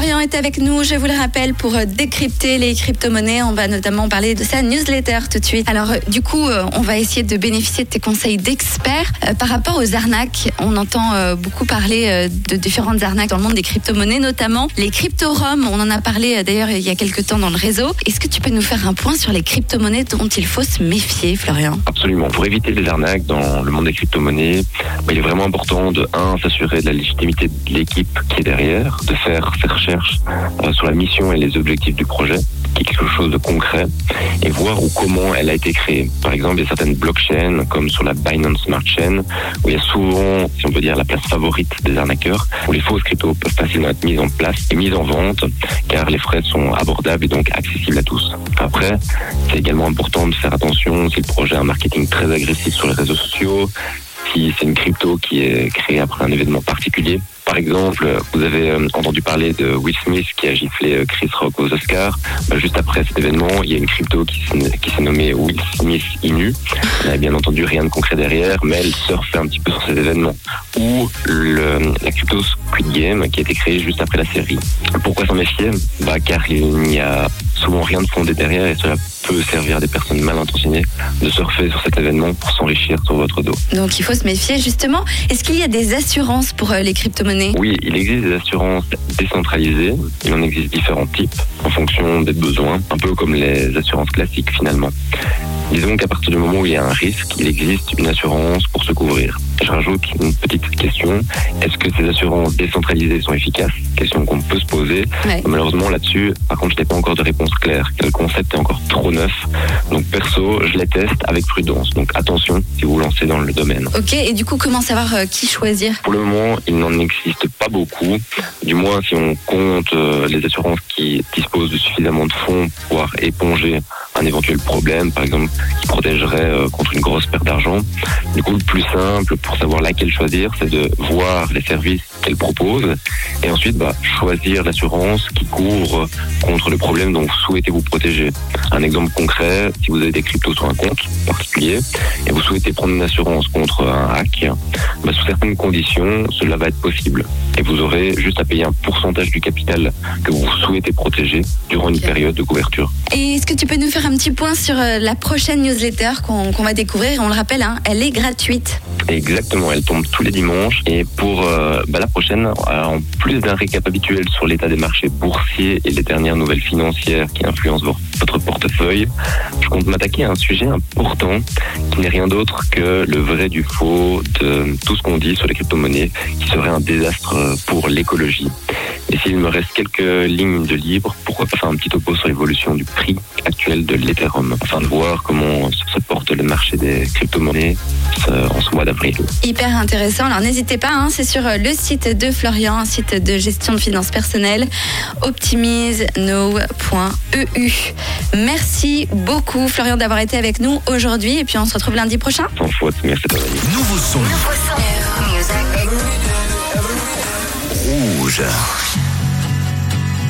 Florian est avec nous, je vous le rappelle, pour euh, décrypter les crypto-monnaies. On va notamment parler de sa newsletter tout de suite. Alors, euh, du coup, euh, on va essayer de bénéficier de tes conseils d'experts. par rapport aux arnaques, on entend beaucoup parler de différentes arnaques dans le monde des crypto-monnaies, notamment les crypto-roms. On en a parlé d'ailleurs il y a quelques temps dans le réseau. Est-ce que tu peux nous faire un point sur les crypto-monnaies dont il faut se méfier, Florian? Absolument. Pour éviter les arnaques dans le monde des crypto-monnaies, bah, il est vraiment important de, un, s'assurer de la légitimité de l'équipe qui est derrière, de faire ses euh, sur la mission et les objectifs du projet, qui est quelque chose de concret, et voir où comment elle a été créée. Par exemple, il y a certaines blockchains, comme sur la Binance Smart Chain, où il y a souvent, si on peut dire, la place favorite des arnaqueurs, où les fausses cryptos peuvent facilement être mises en place et mises en vente, car les frais sont abordables et donc accessibles à tous. Après, c'est également important de faire attention si le projet a un marketing très agressif sur les réseaux sociaux, c'est une crypto qui est créée après un événement particulier, par exemple, vous avez euh, entendu parler de Will Smith qui a giflé euh, Chris Rock aux Oscars. Bah, juste après cet événement, il y a une crypto qui s'est nommée Will Smith Inu. Elle n'a bien entendu rien de concret derrière, mais elle surfe un petit peu sur cet événement. Ou la crypto Squid Game qui a été créée juste après la série. Pourquoi s'en méfier? Bah, Car il n'y a souvent rien de fondé derrière et cela peut servir à des personnes mal intentionnées de surfer sur cet événement pour s'enrichir sur votre dos. Donc il faut se méfier justement. Est-ce qu'il y a des assurances pour euh, les crypto-monnaies? Oui, il existe des assurances décentralisées. Il en existe différents types en fonction des besoins, un peu comme les assurances classiques finalement. Disons qu'à partir du moment où il y a un risque, il existe une assurance pour se couvrir. Je rajoute une petite question. Est-ce que ces assurances décentralisées sont efficaces? Question qu'on peut se poser. Malheureusement, là-dessus, par contre, je n'ai pas encore de réponse claire. Le concept est encore trop neuf. Donc, perso, je les teste avec prudence. Donc, attention si vous vous lancez dans le domaine. Ok, et du coup, comment savoir euh, qui choisir? Pour le moment, il n'en existe pas beaucoup. Du moins, si on compte euh, les assurances qui disposent de suffisamment de fonds pour pouvoir éponger un éventuel problème, par exemple, qui protégerait euh, contre une grosse perte d'argent. Du coup, le plus simple pour savoir laquelle choisir, c'est de voir les services qu'elle propose et ensuite bah, choisir l'assurance qui couvre contre le problème dont vous souhaitez vous protéger. Un exemple concret, si vous avez des cryptos sur un compte particulier et vous souhaitez prendre une assurance contre un hack, bah, sous certaines conditions, cela va être possible. Et vous aurez juste à payer un pourcentage du capital que vous souhaitez protéger durant une période de couverture. Et est-ce que tu peux nous faire un petit point sur euh, la prochaine newsletter qu'on va découvrir? On le rappelle, hein, elle est gratuite. Exactement, elle tombe tous les dimanches. Et pour euh, bah, la prochaine, euh, en plus d'un récap habituel sur l'état des marchés boursiers et les dernières nouvelles financières qui influencent votre portefeuille, je compte m'attaquer à un sujet important qui n'est rien d'autre que le vrai du faux de tout ce qu'on dit sur les crypto-monnaies, qui serait un désastre pour l'écologie. Et s'il me reste quelques lignes de libre, pourquoi pas faire un petit topo sur l'évolution du prix actuel de l'Ethereum, afin de voir comment se porte le marché des crypto-monnaies en ce mois d'avril. Hyper intéressant. Alors n'hésitez pas, hein, c'est sur le site de Florian, un site de gestion de finances personnelles, optimiseno.eu. Merci beaucoup Florian d'avoir été avec nous aujourd'hui et puis on se retrouve lundi prochain. Sans faute, merci de Nouveau son. Nouveau son. Rouge.